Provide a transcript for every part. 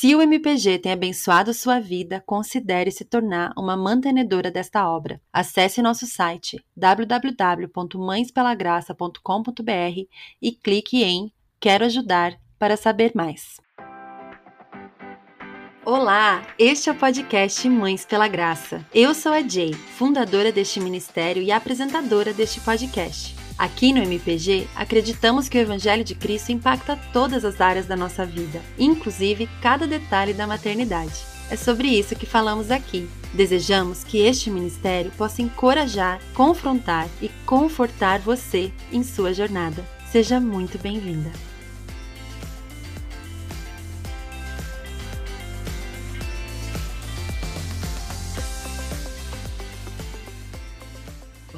Se o MPG tem abençoado sua vida, considere se tornar uma mantenedora desta obra. Acesse nosso site www.mãespelagraça.com.br e clique em Quero ajudar para saber mais. Olá, este é o podcast Mães pela Graça. Eu sou a Jay, fundadora deste ministério e apresentadora deste podcast. Aqui no MPG, acreditamos que o Evangelho de Cristo impacta todas as áreas da nossa vida, inclusive cada detalhe da maternidade. É sobre isso que falamos aqui. Desejamos que este ministério possa encorajar, confrontar e confortar você em sua jornada. Seja muito bem-vinda.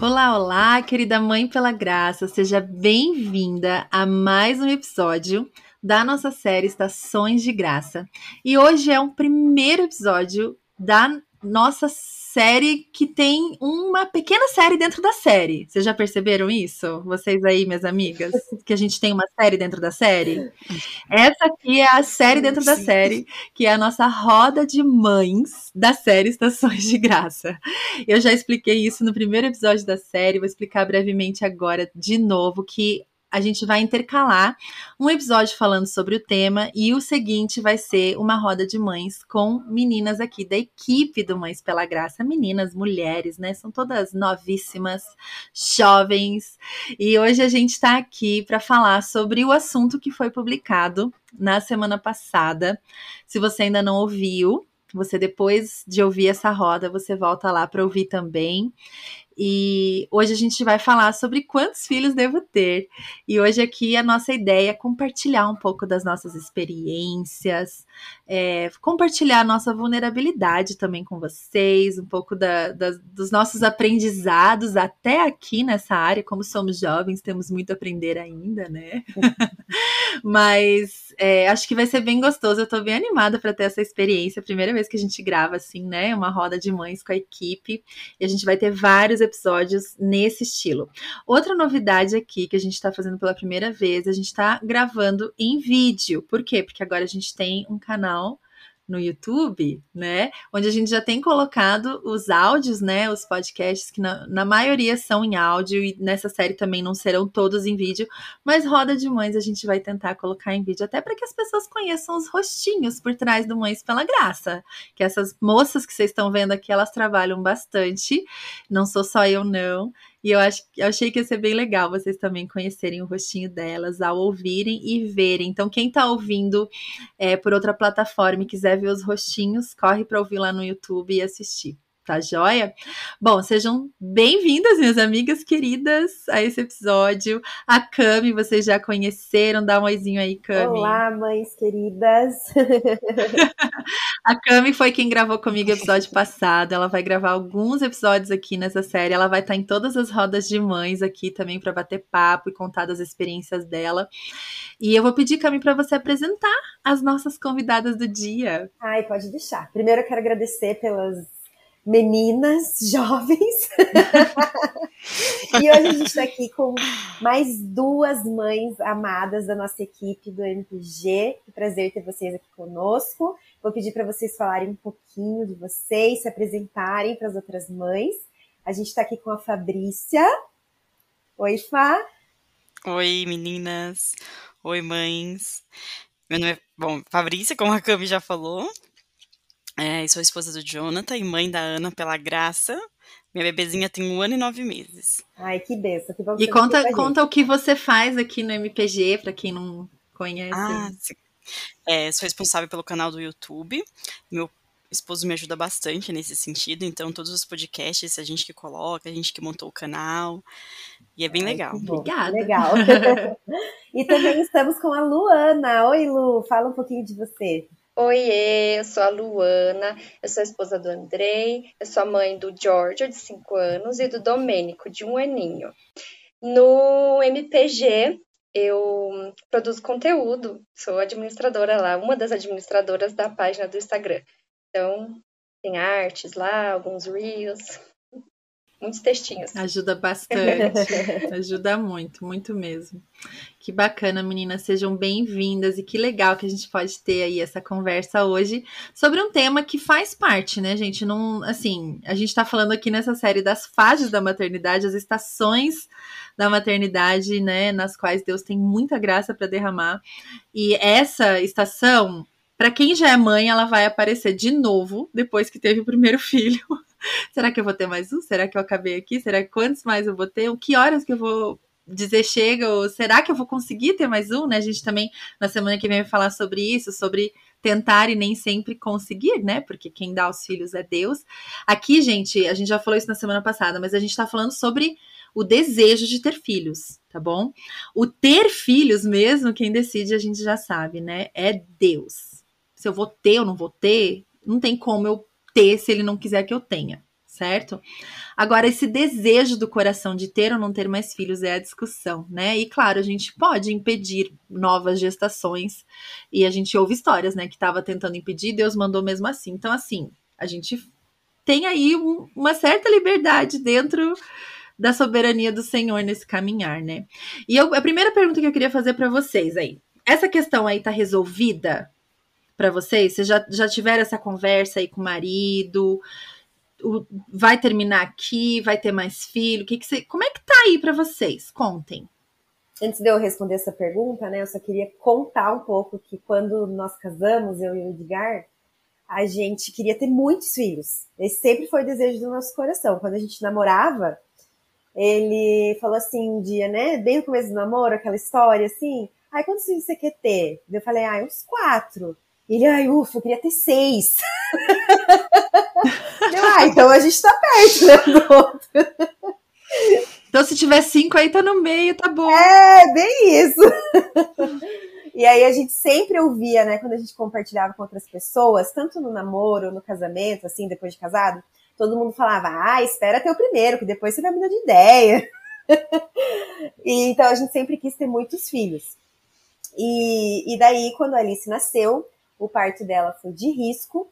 Olá, olá, querida Mãe pela Graça, seja bem-vinda a mais um episódio da nossa série Estações de Graça. E hoje é um primeiro episódio da nossa série que tem uma pequena série dentro da série. Vocês já perceberam isso? Vocês aí, minhas amigas? Que a gente tem uma série dentro da série? Essa aqui é a série dentro da série, que é a nossa roda de mães da série Estações de Graça. Eu já expliquei isso no primeiro episódio da série, vou explicar brevemente agora de novo que a gente vai intercalar um episódio falando sobre o tema e o seguinte vai ser uma roda de mães com meninas aqui da equipe do Mães pela Graça, meninas, mulheres, né? São todas novíssimas, jovens. E hoje a gente está aqui para falar sobre o assunto que foi publicado na semana passada. Se você ainda não ouviu, você depois de ouvir essa roda, você volta lá para ouvir também. E hoje a gente vai falar sobre quantos filhos devo ter. E hoje aqui a nossa ideia é compartilhar um pouco das nossas experiências, é, compartilhar a nossa vulnerabilidade também com vocês, um pouco da, da, dos nossos aprendizados até aqui nessa área. Como somos jovens, temos muito a aprender ainda, né? Mas é, acho que vai ser bem gostoso. Eu tô bem animada para ter essa experiência. Primeira vez que a gente grava assim, né? Uma roda de mães com a equipe. E a gente vai ter vários episódios nesse estilo. Outra novidade aqui que a gente está fazendo pela primeira vez, a gente está gravando em vídeo. Por quê? Porque agora a gente tem um canal no YouTube, né? Onde a gente já tem colocado os áudios, né? Os podcasts, que na, na, maioria são em áudio, e nessa série também não serão todos em vídeo, mas Roda de Mães a gente vai tentar colocar em vídeo, até para que as pessoas conheçam os rostinhos por trás do Mães pela Graça. Que essas moças que vocês estão vendo aqui, elas trabalham bastante, não sou só eu, não. E eu, acho, eu achei que ia ser bem legal vocês também conhecerem o rostinho delas ao ouvirem e verem. Então, quem está ouvindo é, por outra plataforma e quiser ver os rostinhos, corre para ouvir lá no YouTube e assistir. Tá joia? Bom, sejam bem-vindas, minhas amigas queridas, a esse episódio. A Cami, vocês já conheceram, dá um oizinho aí, Cami. Olá, mães queridas. a Cami foi quem gravou comigo o episódio passado. Ela vai gravar alguns episódios aqui nessa série. Ela vai estar em todas as rodas de mães aqui também para bater papo e contar das experiências dela. E eu vou pedir, Cami, para você apresentar as nossas convidadas do dia. Ai, pode deixar. Primeiro eu quero agradecer pelas meninas jovens. e hoje a gente está aqui com mais duas mães amadas da nossa equipe do MPG. Que prazer ter vocês aqui conosco. Vou pedir para vocês falarem um pouquinho de vocês, se apresentarem para as outras mães. A gente está aqui com a Fabrícia. Oi, Fá. Oi, meninas. Oi, mães. Meu nome é, bom, Fabrícia, como a Cami já falou. É, sou esposa do Jonathan e mãe da Ana pela graça. Minha bebezinha tem um ano e nove meses. Ai, que benção. Que bom e conta, conta o que você faz aqui no MPG, para quem não conhece. Ah, sim. É, sou responsável pelo canal do YouTube. Meu esposo me ajuda bastante nesse sentido, então todos os podcasts a gente que coloca, a gente que montou o canal. E é bem Ai, legal. Obrigada. Legal. e também estamos com a Luana. Oi, Lu, fala um pouquinho de você. Oiê, eu sou a Luana, eu sou a esposa do Andrei, eu sou a mãe do Giorgio, de 5 anos, e do Domênico, de um aninho. No MPG, eu produzo conteúdo, sou administradora lá, uma das administradoras da página do Instagram. Então, tem artes lá, alguns reels. Muitos textinhos. Ajuda bastante, ajuda muito, muito mesmo. Que bacana, meninas, sejam bem-vindas e que legal que a gente pode ter aí essa conversa hoje sobre um tema que faz parte, né, gente? Não, assim, a gente tá falando aqui nessa série das fases da maternidade, as estações da maternidade, né, nas quais Deus tem muita graça para derramar. E essa estação, para quem já é mãe, ela vai aparecer de novo depois que teve o primeiro filho. Será que eu vou ter mais um? Será que eu acabei aqui? Será que quantos mais eu vou ter? Que horas que eu vou dizer chega? Ou será que eu vou conseguir ter mais um? Né? A gente também, na semana que vem, vai falar sobre isso, sobre tentar e nem sempre conseguir, né? Porque quem dá os filhos é Deus. Aqui, gente, a gente já falou isso na semana passada, mas a gente tá falando sobre o desejo de ter filhos, tá bom? O ter filhos mesmo, quem decide, a gente já sabe, né? É Deus. Se eu vou ter ou não vou ter, não tem como eu ter se ele não quiser que eu tenha, certo? Agora, esse desejo do coração de ter ou não ter mais filhos é a discussão, né? E claro, a gente pode impedir novas gestações, e a gente ouve histórias, né, que estava tentando impedir, Deus mandou mesmo assim. Então, assim, a gente tem aí um, uma certa liberdade dentro da soberania do Senhor nesse caminhar, né? E eu, a primeira pergunta que eu queria fazer para vocês aí, essa questão aí tá resolvida? Para vocês? Vocês já, já tiveram essa conversa aí com o marido? O, vai terminar aqui? Vai ter mais filho? Que que você, como é que tá aí para vocês? Contem. Antes de eu responder essa pergunta, né, eu só queria contar um pouco que quando nós casamos, eu e o Edgar, a gente queria ter muitos filhos. Esse sempre foi o desejo do nosso coração. Quando a gente namorava, ele falou assim um dia, né, bem no começo do namoro, aquela história assim, ai, quantos filhos você quer ter? Eu falei, ai, uns quatro. Ele, ai, ufa, eu queria ter seis. eu, ah, então a gente tá perto, né, do outro. Então, se tiver cinco aí, tá no meio, tá bom. É, bem isso. E aí a gente sempre ouvia, né, quando a gente compartilhava com outras pessoas, tanto no namoro, no casamento, assim, depois de casado, todo mundo falava, ah, espera ter o primeiro, que depois você vai mudar de ideia. e, então a gente sempre quis ter muitos filhos. E, e daí, quando a Alice nasceu, o parto dela foi de risco,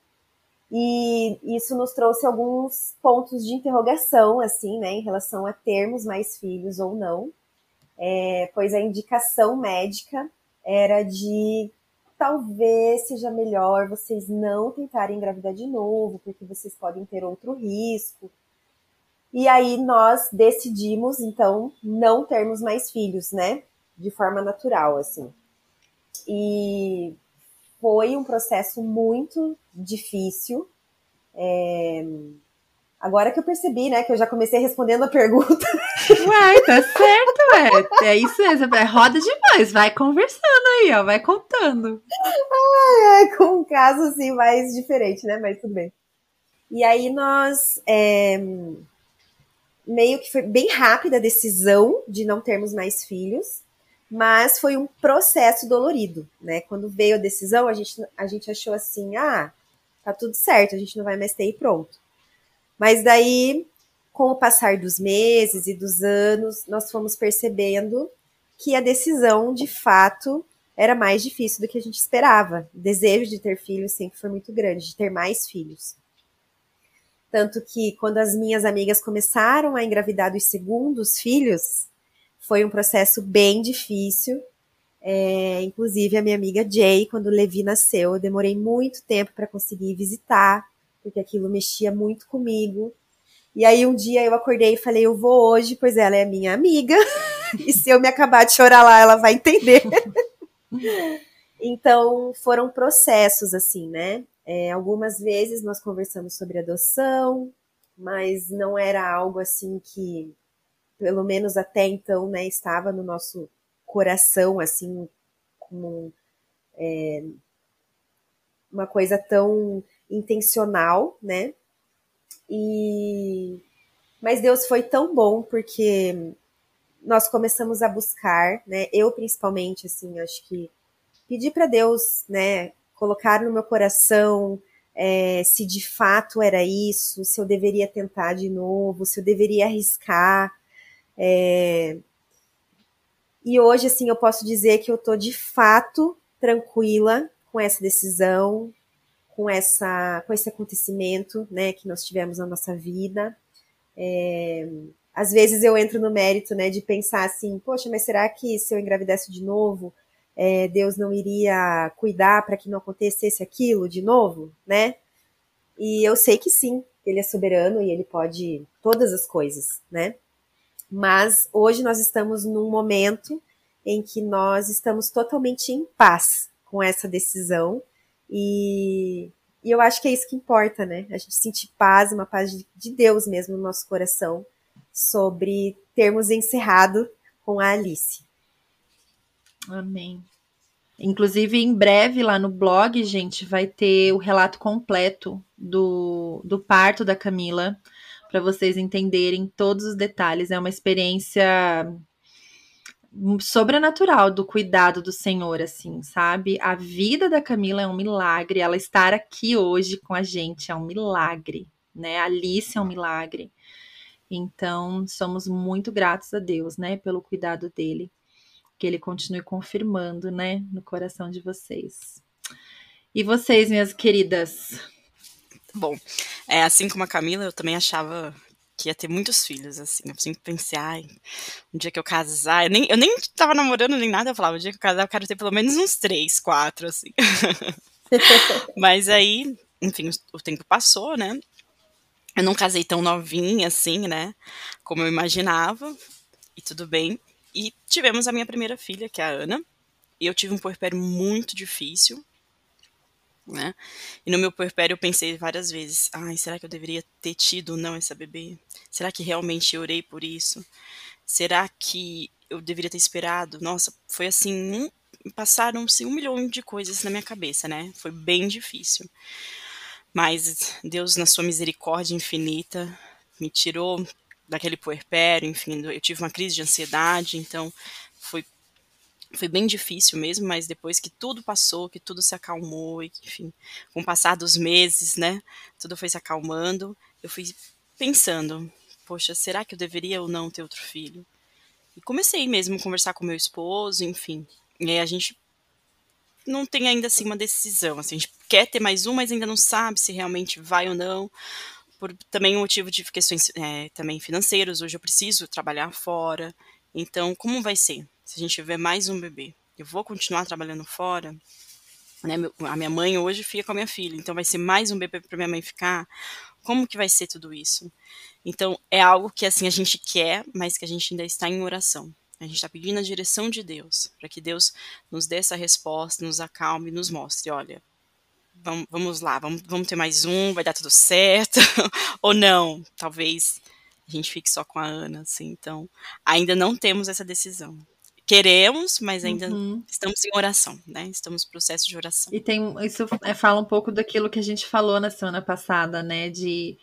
e isso nos trouxe alguns pontos de interrogação, assim, né, em relação a termos mais filhos ou não, é, pois a indicação médica era de talvez seja melhor vocês não tentarem engravidar de novo, porque vocês podem ter outro risco. E aí nós decidimos, então, não termos mais filhos, né? De forma natural, assim. E foi um processo muito difícil. É... Agora que eu percebi, né, que eu já comecei respondendo a pergunta. Uai, tá certo, é. É isso mesmo, é roda demais. Vai conversando aí, ó, vai contando. Ai, é, com um caso assim mais diferente, né, mas tudo bem. E aí nós é, meio que foi bem rápida a decisão de não termos mais filhos mas foi um processo dolorido, né? Quando veio a decisão, a gente, a gente achou assim, ah, tá tudo certo, a gente não vai mais ter e pronto. Mas daí, com o passar dos meses e dos anos, nós fomos percebendo que a decisão, de fato, era mais difícil do que a gente esperava. O desejo de ter filhos sempre foi muito grande, de ter mais filhos. Tanto que quando as minhas amigas começaram a engravidar dos segundos filhos, foi um processo bem difícil. É, inclusive, a minha amiga Jay, quando o Levi nasceu, eu demorei muito tempo para conseguir visitar, porque aquilo mexia muito comigo. E aí, um dia eu acordei e falei: Eu vou hoje, pois ela é minha amiga, e se eu me acabar de chorar lá, ela vai entender. então, foram processos, assim, né? É, algumas vezes nós conversamos sobre adoção, mas não era algo assim que pelo menos até então, né, estava no nosso coração, assim, como é, uma coisa tão intencional, né? E mas Deus foi tão bom porque nós começamos a buscar, né? Eu principalmente, assim, acho que pedir para Deus, né, colocar no meu coração é, se de fato era isso, se eu deveria tentar de novo, se eu deveria arriscar, é... E hoje, assim, eu posso dizer que eu tô de fato tranquila com essa decisão, com essa, com esse acontecimento, né, que nós tivemos na nossa vida. É, às vezes eu entro no mérito, né, de pensar assim, poxa, mas será que se eu engravidasse de novo, é, Deus não iria cuidar para que não acontecesse aquilo de novo, né? E eu sei que sim, ele é soberano e ele pode todas as coisas, né? Mas hoje nós estamos num momento em que nós estamos totalmente em paz com essa decisão e, e eu acho que é isso que importa, né? A gente sentir paz, uma paz de, de Deus mesmo no nosso coração sobre termos encerrado com a Alice. Amém. Inclusive, em breve, lá no blog, gente, vai ter o relato completo do, do parto da Camila, para vocês entenderem todos os detalhes. É uma experiência sobrenatural do cuidado do Senhor, assim, sabe? A vida da Camila é um milagre. Ela estar aqui hoje com a gente é um milagre, né? A Alice é um milagre. Então, somos muito gratos a Deus, né, pelo cuidado dele que ele continue confirmando, né, no coração de vocês. E vocês, minhas queridas? Bom, é, assim como a Camila, eu também achava que ia ter muitos filhos, assim. Eu sempre pensei, ai, um dia que eu casar, eu nem, eu nem tava namorando nem nada, eu falava, um dia que eu casar, eu quero ter pelo menos uns três, quatro, assim. Mas aí, enfim, o tempo passou, né? Eu não casei tão novinha, assim, né? Como eu imaginava, e tudo bem. E tivemos a minha primeira filha, que é a Ana. E eu tive um puerpério muito difícil, né? E no meu puerpério eu pensei várias vezes, ai, será que eu deveria ter tido ou não essa bebê? Será que realmente eu orei por isso? Será que eu deveria ter esperado? Nossa, foi assim, um, passaram-se um milhão de coisas na minha cabeça, né? Foi bem difícil. Mas Deus, na sua misericórdia infinita, me tirou daquele puerpério, enfim, eu tive uma crise de ansiedade, então foi bem difícil mesmo, mas depois que tudo passou, que tudo se acalmou, e enfim, com o passar dos meses, né, tudo foi se acalmando, eu fui pensando, poxa, será que eu deveria ou não ter outro filho? E comecei mesmo a conversar com meu esposo, enfim, e a gente não tem ainda assim uma decisão, assim, a gente quer ter mais um, mas ainda não sabe se realmente vai ou não, por também um motivo de questões é, também financeiras. Hoje eu preciso trabalhar fora. Então, como vai ser se a gente tiver mais um bebê? Eu vou continuar trabalhando fora? Né, a minha mãe hoje fica com a minha filha, então vai ser mais um bebê para minha mãe ficar. Como que vai ser tudo isso? Então é algo que assim a gente quer, mas que a gente ainda está em oração. A gente está pedindo a direção de Deus, para que Deus nos dê essa resposta, nos acalme, nos mostre, olha, vamos, vamos lá, vamos, vamos ter mais um, vai dar tudo certo, ou não, talvez a gente fique só com a Ana, assim, então ainda não temos essa decisão. Queremos, mas ainda uhum. estamos em oração, né? Estamos no processo de oração. E tem isso é, fala um pouco daquilo que a gente falou na semana passada, né? De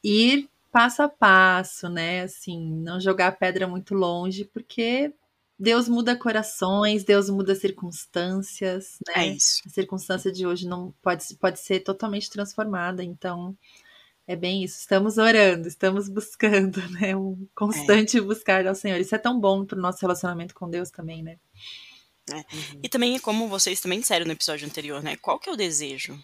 ir passo a passo, né? Assim, não jogar a pedra muito longe, porque Deus muda corações, Deus muda circunstâncias, né? É isso. A circunstância de hoje não pode, pode ser totalmente transformada, então é bem isso. Estamos orando, estamos buscando, né? Um constante é. buscar ao Senhor. Isso é tão bom para o nosso relacionamento com Deus também, né? É. Uhum. E também é como vocês também disseram no episódio anterior, né? Qual que é o desejo?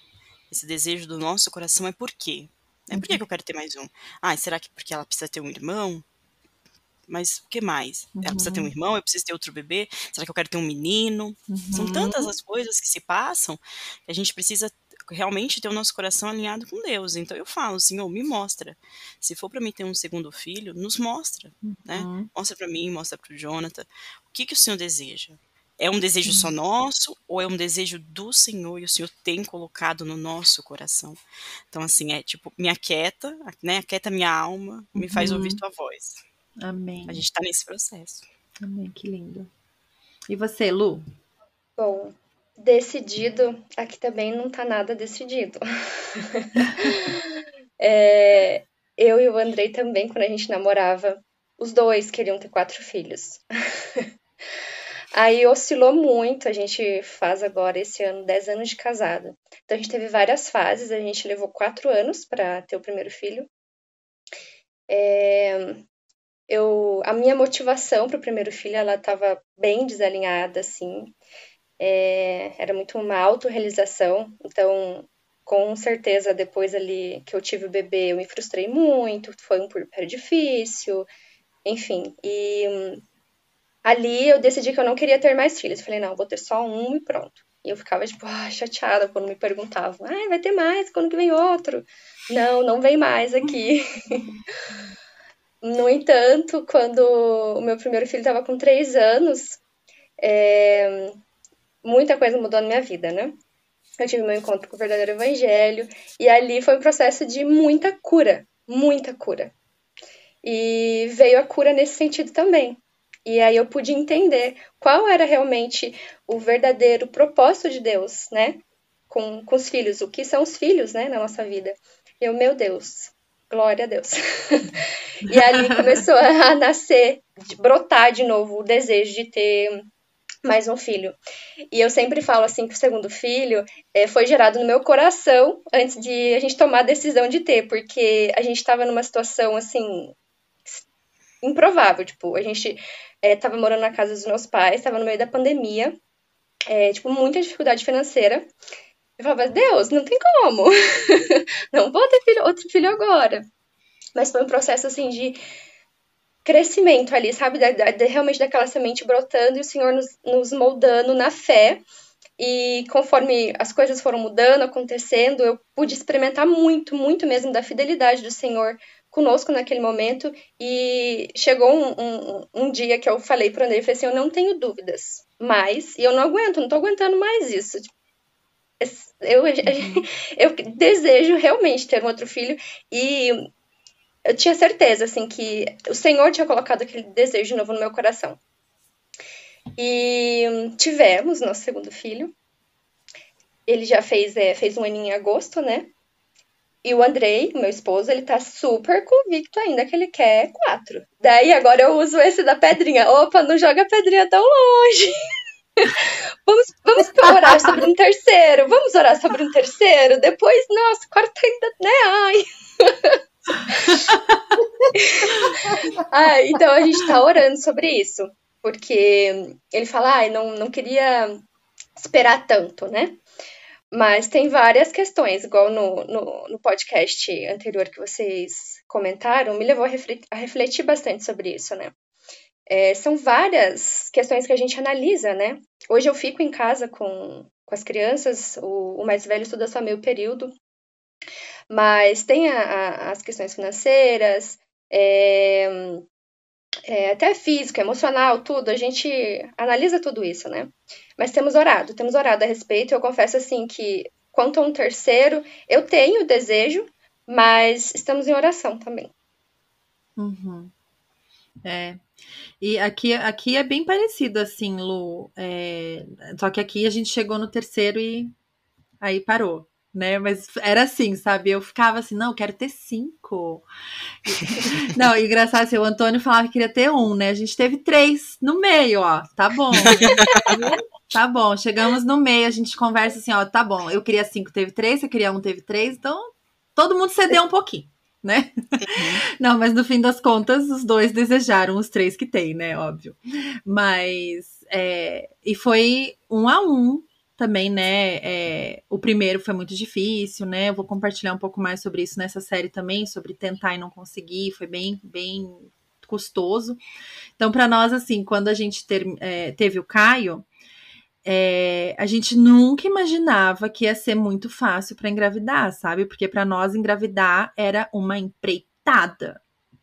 Esse desejo do nosso coração é por quê? É por que, uhum. que eu quero ter mais um? Ah, será que porque ela precisa ter um irmão? mas o que mais? Uhum. Ela precisa ter um uhum. irmão, eu preciso ter outro bebê, será que eu quero ter um menino? Uhum. São tantas as coisas que se passam que a gente precisa realmente ter o nosso coração alinhado com Deus. Então eu falo, Senhor, me mostra. Se for para mim ter um segundo filho, nos mostra, né? uhum. né? Mostra para mim, mostra para o Jonathan. O que que o Senhor deseja? É um desejo só uhum. nosso ou é um desejo do Senhor e o Senhor tem colocado no nosso coração? Então, assim, é tipo, me aquieta, né? Aquieta minha alma, me faz ouvir tua voz. Amém. A gente está nesse processo. Amém, que lindo. E você, Lu? Bom, decidido, aqui também não tá nada decidido. é, eu e o Andrei também, quando a gente namorava, os dois queriam ter quatro filhos. Aí oscilou muito, a gente faz agora esse ano 10 anos de casada. Então a gente teve várias fases, a gente levou quatro anos para ter o primeiro filho. É, eu a minha motivação para o primeiro filho ela estava bem desalinhada assim é, era muito uma autorrealização então com certeza, depois ali que eu tive o bebê, eu me frustrei muito, foi um puerpério difícil, enfim. E hum, ali eu decidi que eu não queria ter mais filhos. Falei, não, vou ter só um e pronto. E eu ficava, tipo, ah, chateada quando me perguntavam, ah, vai ter mais, quando que vem outro? Não, não vem mais aqui. no entanto, quando o meu primeiro filho estava com três anos, é... muita coisa mudou na minha vida, né? Eu tive meu encontro com o verdadeiro evangelho, e ali foi um processo de muita cura, muita cura. E veio a cura nesse sentido também. E aí eu pude entender qual era realmente o verdadeiro propósito de Deus, né? Com, com os filhos, o que são os filhos, né, na nossa vida. E eu, meu Deus, glória a Deus. e ali começou a nascer, brotar de novo o desejo de ter mais um filho. E eu sempre falo assim que o segundo filho é, foi gerado no meu coração antes de a gente tomar a decisão de ter, porque a gente estava numa situação assim improvável, tipo, a gente estava é, morando na casa dos meus pais, estava no meio da pandemia, é, tipo, muita dificuldade financeira. Eu falava, Deus, não tem como. não vou ter filho, outro filho agora. Mas foi um processo, assim, de crescimento ali, sabe? Da, da, realmente daquela semente brotando e o Senhor nos, nos moldando na fé. E conforme as coisas foram mudando, acontecendo, eu pude experimentar muito, muito mesmo da fidelidade do Senhor conosco naquele momento. E chegou um, um, um dia que eu falei para o André, falei assim, eu não tenho dúvidas mais, e eu não aguento, não estou aguentando mais isso. Eu, uhum. eu desejo realmente ter um outro filho e eu tinha certeza, assim, que o Senhor tinha colocado aquele desejo novo no meu coração. E tivemos nosso segundo filho. Ele já fez, é, fez um aninho em agosto, né? E o Andrei, meu esposo, ele tá super convicto ainda que ele quer quatro. Daí agora eu uso esse da pedrinha. Opa, não joga a pedrinha tão longe. vamos, vamos orar sobre um terceiro. Vamos orar sobre um terceiro. Depois, nossa, quarto ainda, né? Ai. ah, então a gente tá orando sobre isso. Porque ele fala, ah, não, não queria esperar tanto, né? Mas tem várias questões, igual no, no, no, podcast anterior que vocês comentaram, me levou a refletir, a refletir bastante sobre isso, né? É, são várias questões que a gente analisa, né? Hoje eu fico em casa com, com as crianças, o, o mais velho estuda só meio período, mas tem a, a, as questões financeiras, é, é, até físico, emocional, tudo, a gente analisa tudo isso, né? Mas temos orado, temos orado a respeito. Eu confesso assim que quanto a um terceiro, eu tenho desejo, mas estamos em oração também. Uhum. É. E aqui, aqui é bem parecido assim, Lu. É... Só que aqui a gente chegou no terceiro e aí parou né? Mas era assim, sabe? Eu ficava assim, não, eu quero ter cinco. não, engraçado assim, o Antônio falava que queria ter um, né? A gente teve três no meio, ó. Tá bom. tá bom, chegamos no meio, a gente conversa assim, ó, tá bom. Eu queria cinco, teve três, você queria um, teve três, então todo mundo cedeu um pouquinho. Né? Uhum. Não, mas no fim das contas, os dois desejaram os três que tem, né? Óbvio. Mas é, e foi um a um também, né? É, o primeiro foi muito difícil, né? Eu vou compartilhar um pouco mais sobre isso nessa série também, sobre tentar e não conseguir, foi bem, bem custoso. Então, para nós, assim, quando a gente ter, é, teve o Caio, é, a gente nunca imaginava que ia ser muito fácil para engravidar, sabe? Porque para nós engravidar era uma empreitada,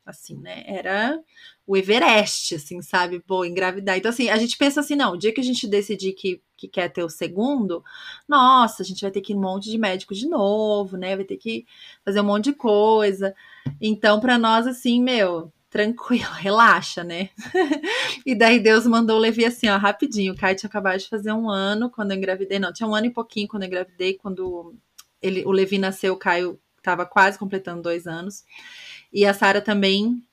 assim, né? Era o Everest, assim, sabe? Pô, engravidar. Então, assim, a gente pensa assim, não, o dia que a gente decidir que, que quer ter o segundo, nossa, a gente vai ter que ir um monte de médico de novo, né? Vai ter que fazer um monte de coisa. Então, para nós, assim, meu, tranquilo, relaxa, né? e daí Deus mandou o Levi assim, ó, rapidinho. O Caio tinha acabado de fazer um ano quando eu engravidei. Não, tinha um ano e pouquinho quando eu engravidei. Quando ele, o Levi nasceu, o Caio estava quase completando dois anos. E a Sara também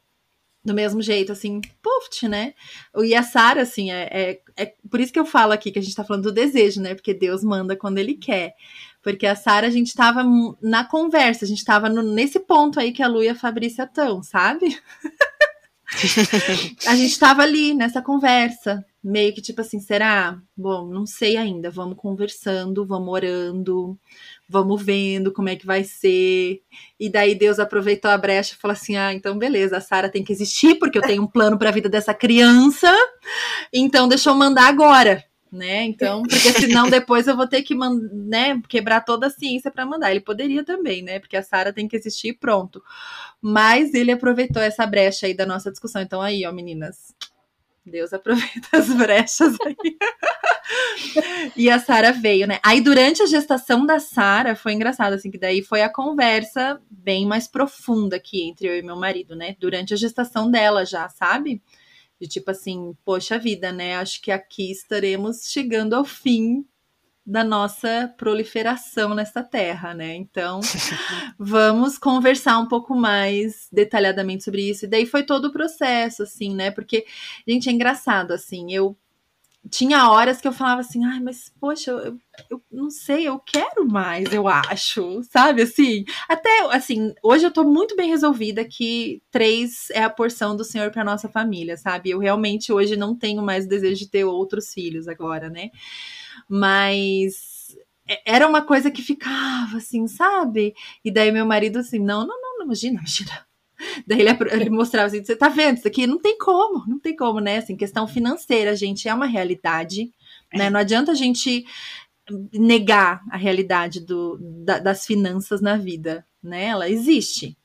do mesmo jeito, assim, puft, né? E a Sara, assim, é, é, é, por isso que eu falo aqui que a gente tá falando do desejo, né? Porque Deus manda quando Ele quer. Porque a Sara, a gente tava na conversa, a gente tava no, nesse ponto aí que a Lu e a Fabrícia estão, sabe? a gente tava ali nessa conversa, meio que tipo assim, será? Bom, não sei ainda, vamos conversando, vamos orando, vamos vendo como é que vai ser. E daí Deus aproveitou a brecha e falou assim: "Ah, então beleza, a Sara tem que existir porque eu tenho um plano para a vida dessa criança. Então deixa eu mandar agora." Né? Então, porque senão depois eu vou ter que né, quebrar toda a ciência para mandar. Ele poderia também, né? Porque a Sara tem que existir pronto. Mas ele aproveitou essa brecha aí da nossa discussão. Então aí, ó, meninas, Deus aproveita as brechas aí. e a Sara veio, né? Aí durante a gestação da Sara foi engraçado assim que daí foi a conversa bem mais profunda aqui entre eu e meu marido, né? Durante a gestação dela já, sabe? De tipo assim, poxa vida, né? Acho que aqui estaremos chegando ao fim da nossa proliferação nessa terra, né? Então, vamos conversar um pouco mais detalhadamente sobre isso. E daí foi todo o processo, assim, né? Porque, gente, é engraçado, assim, eu tinha horas que eu falava assim, ai, mas poxa, eu, eu não sei, eu quero mais, eu acho, sabe? Assim, até assim, hoje eu tô muito bem resolvida que três é a porção do Senhor para nossa família, sabe? Eu realmente hoje não tenho mais desejo de ter outros filhos agora, né? Mas era uma coisa que ficava assim, sabe? E daí meu marido assim, não, não, não, não imagina, imagina. Daí ele, ele mostrava assim, você tá vendo isso aqui? Não tem como, não tem como, né? Assim, questão financeira, gente, é uma realidade, né? Não adianta a gente negar a realidade do, da, das finanças na vida, né? Ela existe,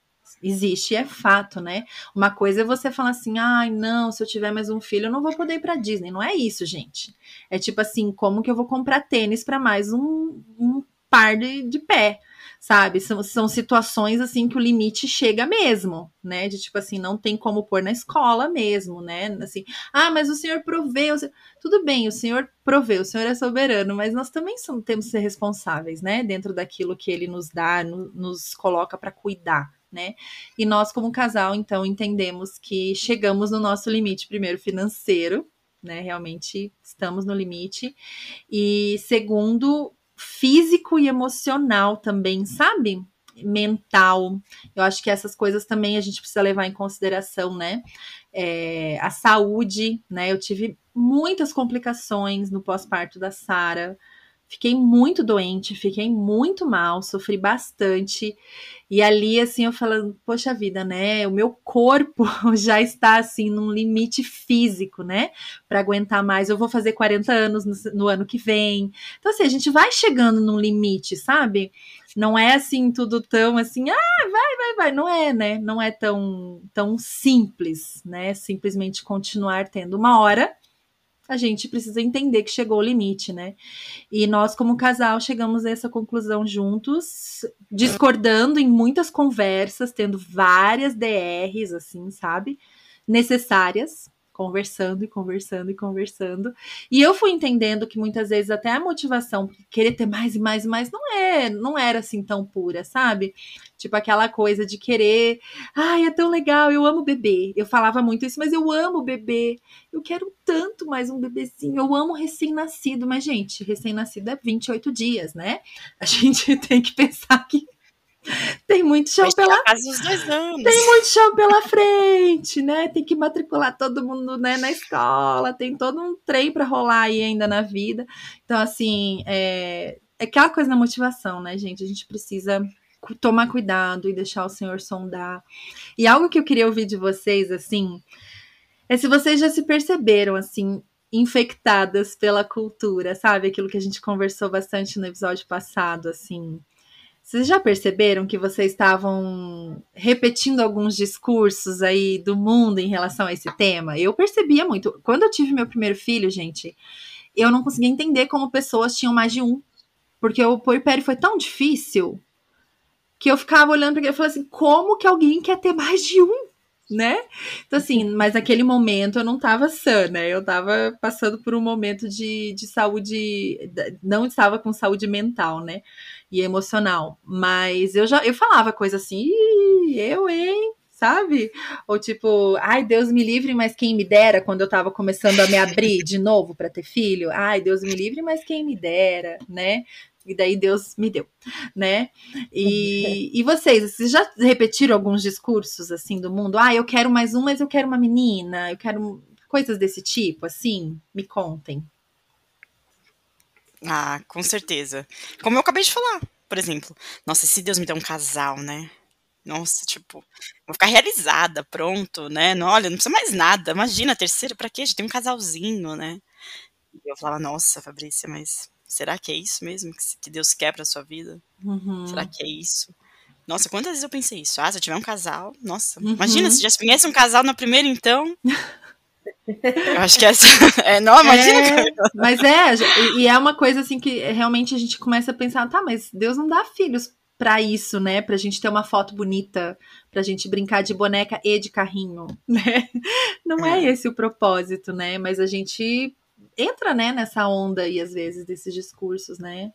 existe, é fato, né? Uma coisa é você falar assim, ai, não, se eu tiver mais um filho, eu não vou poder ir pra Disney. Não é isso, gente. É tipo assim, como que eu vou comprar tênis para mais um, um par de, de pé? Sabe? São, são situações assim que o limite chega mesmo, né? De tipo assim, não tem como pôr na escola mesmo, né? Assim, ah, mas o senhor proveu. Tudo bem, o senhor proveu, o senhor é soberano, mas nós também somos, temos que ser responsáveis, né? Dentro daquilo que ele nos dá, no, nos coloca para cuidar né? E nós, como casal, então, entendemos que chegamos no nosso limite, primeiro financeiro, né? Realmente estamos no limite. E segundo, físico e emocional também, sabe? Mental. Eu acho que essas coisas também a gente precisa levar em consideração, né? É, a saúde, né? Eu tive muitas complicações no pós-parto da Sara. Fiquei muito doente, fiquei muito mal, sofri bastante. E ali, assim, eu falando, poxa vida, né? O meu corpo já está, assim, num limite físico, né? Para aguentar mais. Eu vou fazer 40 anos no, no, ano que vem. Então, assim, a gente vai chegando num limite, sabe? Não é assim, tudo tão assim, ah, vai, vai, vai. Não é, né? Não é tão, tão simples, né? Simplesmente continuar tendo uma hora a gente precisa entender que chegou o limite, né? E nós, como casal, chegamos a essa conclusão juntos, discordando em muitas conversas, tendo várias DRs, assim, sabe? Necessárias, conversando e conversando e conversando. E eu fui entendendo que muitas vezes até a motivação querer ter mais e mais e mais não é, não era assim tão pura, sabe? Tipo aquela coisa de querer, ai, é tão legal, eu amo bebê. Eu falava muito isso, mas eu amo bebê. Eu quero tanto mais um bebezinho. Eu amo recém-nascido, mas gente, recém-nascido é 28 dias, né? A gente tem que pensar que tem muito chão pela Tem muito chão pela frente, né? Tem que matricular todo mundo né, na escola, tem todo um trem para rolar aí ainda na vida. Então, assim, é, é aquela coisa da motivação, né, gente? A gente precisa tomar cuidado e deixar o Senhor sondar. E algo que eu queria ouvir de vocês, assim, é se vocês já se perceberam, assim, infectadas pela cultura, sabe? Aquilo que a gente conversou bastante no episódio passado, assim vocês já perceberam que vocês estavam repetindo alguns discursos aí do mundo em relação a esse tema? Eu percebia muito. Quando eu tive meu primeiro filho, gente, eu não conseguia entender como pessoas tinham mais de um. Porque o puerpério foi tão difícil que eu ficava olhando para ele e falava assim: como que alguém quer ter mais de um? Né? Então, assim, mas naquele momento eu não estava sã, né? Eu estava passando por um momento de, de saúde, não estava com saúde mental, né? E emocional. Mas eu já eu falava coisa assim, eu, hein? Sabe? Ou tipo, ai, Deus me livre, mas quem me dera, quando eu tava começando a me abrir de novo para ter filho. Ai, Deus me livre, mas quem me dera, né? e daí Deus me deu, né? E, e vocês, vocês já repetiram alguns discursos assim do mundo? Ah, eu quero mais um, mas eu quero uma menina, eu quero coisas desse tipo, assim? Me contem. Ah, com certeza. Como eu acabei de falar, por exemplo. Nossa, se Deus me der um casal, né? Nossa, tipo, vou ficar realizada, pronto, né? Não, olha, não precisa mais nada. Imagina, terceiro, pra quê? Já tem um casalzinho, né? E eu falava, nossa, Fabrícia, mas será que é isso mesmo que Deus quer pra sua vida? Uhum. Será que é isso? Nossa, quantas vezes eu pensei isso? Ah, se eu tiver um casal, nossa, uhum. imagina se já viesse um casal na primeira, então. Eu acho que essa. É, não, imagina. É, mas é, e é uma coisa assim que realmente a gente começa a pensar, tá, mas Deus não dá filhos para isso, né? Pra gente ter uma foto bonita, pra gente brincar de boneca e de carrinho, né? Não é, é esse o propósito, né? Mas a gente entra, né, nessa onda aí, às vezes, desses discursos, né?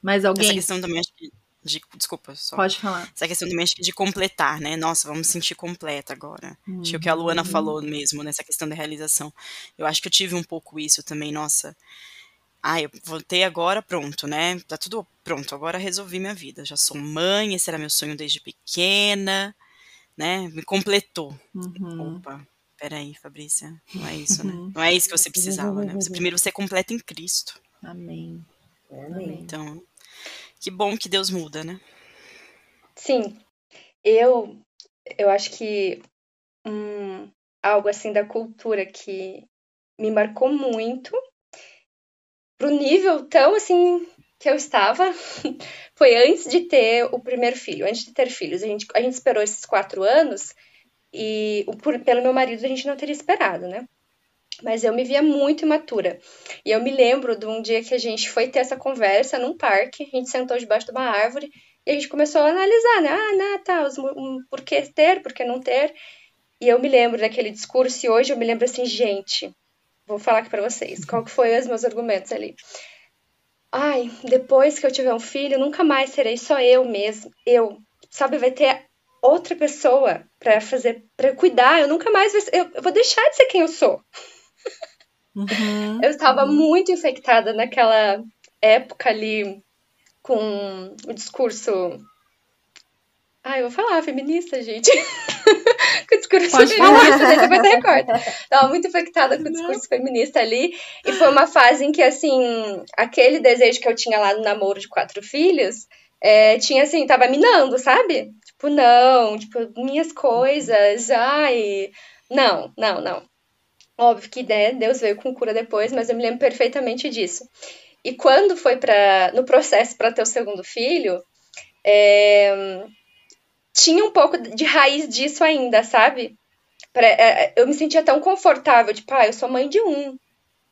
Mas alguém. Essa questão também, acho que de, desculpa, só. Pode falar. Essa questão também de completar, né? Nossa, vamos sentir completa agora. Uhum. Acho que o que a Luana uhum. falou mesmo nessa questão da realização. Eu acho que eu tive um pouco isso também, nossa. Ah, eu voltei agora, pronto, né? Tá tudo pronto, agora resolvi minha vida. Já sou mãe, esse era meu sonho desde pequena, né? Me completou. Uhum. Opa, peraí, Fabrícia, não é isso, né? Não é isso que você precisava, né? Você, primeiro você completa em Cristo. Amém. Amém. Então, que bom que Deus muda, né? Sim. Eu, eu acho que hum, algo assim da cultura que me marcou muito pro nível tão assim que eu estava foi antes de ter o primeiro filho, antes de ter filhos. A gente, a gente esperou esses quatro anos e por, pelo meu marido a gente não teria esperado, né? Mas eu me via muito imatura. E eu me lembro de um dia que a gente foi ter essa conversa num parque, a gente sentou debaixo de uma árvore e a gente começou a analisar, né? Ah, não, tá, os, um, por que ter, por que não ter. E eu me lembro daquele discurso e hoje eu me lembro assim, gente, vou falar aqui para vocês, qual que foi os meus argumentos ali. Ai, depois que eu tiver um filho, nunca mais serei só eu mesmo. Eu, sabe, vai ter outra pessoa para fazer, para cuidar. Eu nunca mais eu, eu vou deixar de ser quem eu sou. Uhum, eu estava uhum. muito infectada naquela época ali com o discurso. Ah, eu vou falar, feminista, gente. com o discurso Pode feminista, falar. depois eu recorto. Estava muito infectada com o discurso Não. feminista ali. E foi uma fase em que, assim, aquele desejo que eu tinha lá no namoro de quatro filhos, é, tinha assim, tava minando, sabe? Tipo, não, tipo, minhas coisas, ai. Não, não, não. Óbvio que né, Deus veio com cura depois, mas eu me lembro perfeitamente disso. E quando foi para no processo para ter o segundo filho, é, tinha um pouco de raiz disso ainda, sabe? Pra, é, eu me sentia tão confortável, tipo, ah, eu sou mãe de um,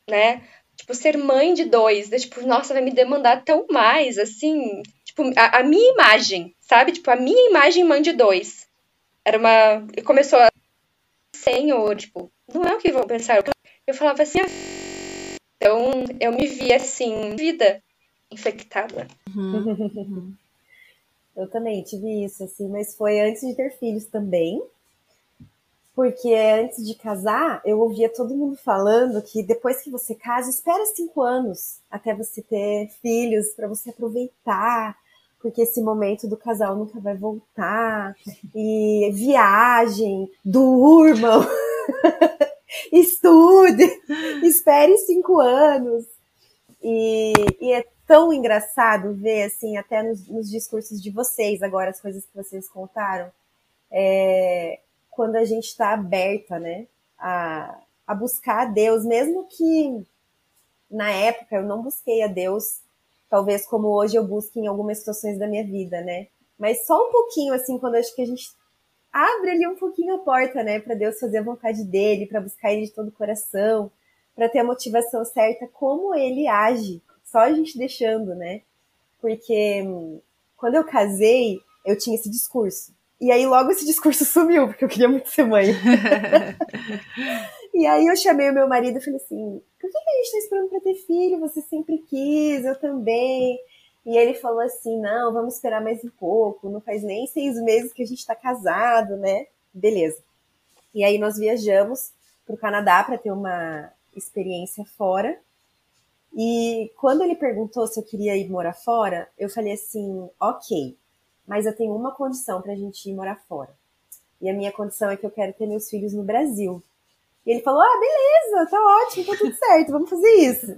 né? Tipo, ser mãe de dois, né? tipo, nossa, vai me demandar tão mais, assim, tipo, a, a minha imagem, sabe? Tipo, a minha imagem mãe de dois. Era uma. Começou a. Senhor, tipo, não é o que vão pensar. Eu falava assim, então eu me via assim, vida infectada. Uhum. eu também tive isso, assim, mas foi antes de ter filhos também. Porque antes de casar, eu ouvia todo mundo falando que depois que você casa, espera cinco anos até você ter filhos, para você aproveitar, porque esse momento do casal nunca vai voltar. E viagem, durmam. estude, espere cinco anos. E, e, é tão engraçado ver, assim, até nos, nos, discursos de vocês, agora, as coisas que vocês contaram, é, quando a gente está aberta, né, a, a buscar a Deus, mesmo que na época eu não busquei a Deus, talvez como hoje eu busco em algumas situações da minha vida, né, mas só um pouquinho, assim, quando acho que a gente abre ali um pouquinho a porta, né, para Deus fazer a vontade dele, para buscar ele de todo o coração, para ter a motivação certa, como ele age, só a gente deixando, né? Porque hum, quando eu casei, eu tinha esse discurso. E aí logo esse discurso sumiu, porque eu queria muito ser mãe. e aí eu chamei o meu marido e falei assim: por que a gente tá esperando pra ter filho? Você sempre quis, eu também. E ele falou assim: não, vamos esperar mais um pouco, não faz nem seis meses que a gente está casado, né? Beleza. E aí nós viajamos para o Canadá para ter uma experiência fora. E quando ele perguntou se eu queria ir morar fora, eu falei assim: ok, mas eu tenho uma condição para a gente ir morar fora. E a minha condição é que eu quero ter meus filhos no Brasil. E ele falou: ah, beleza, tá ótimo, tá tudo certo, vamos fazer isso.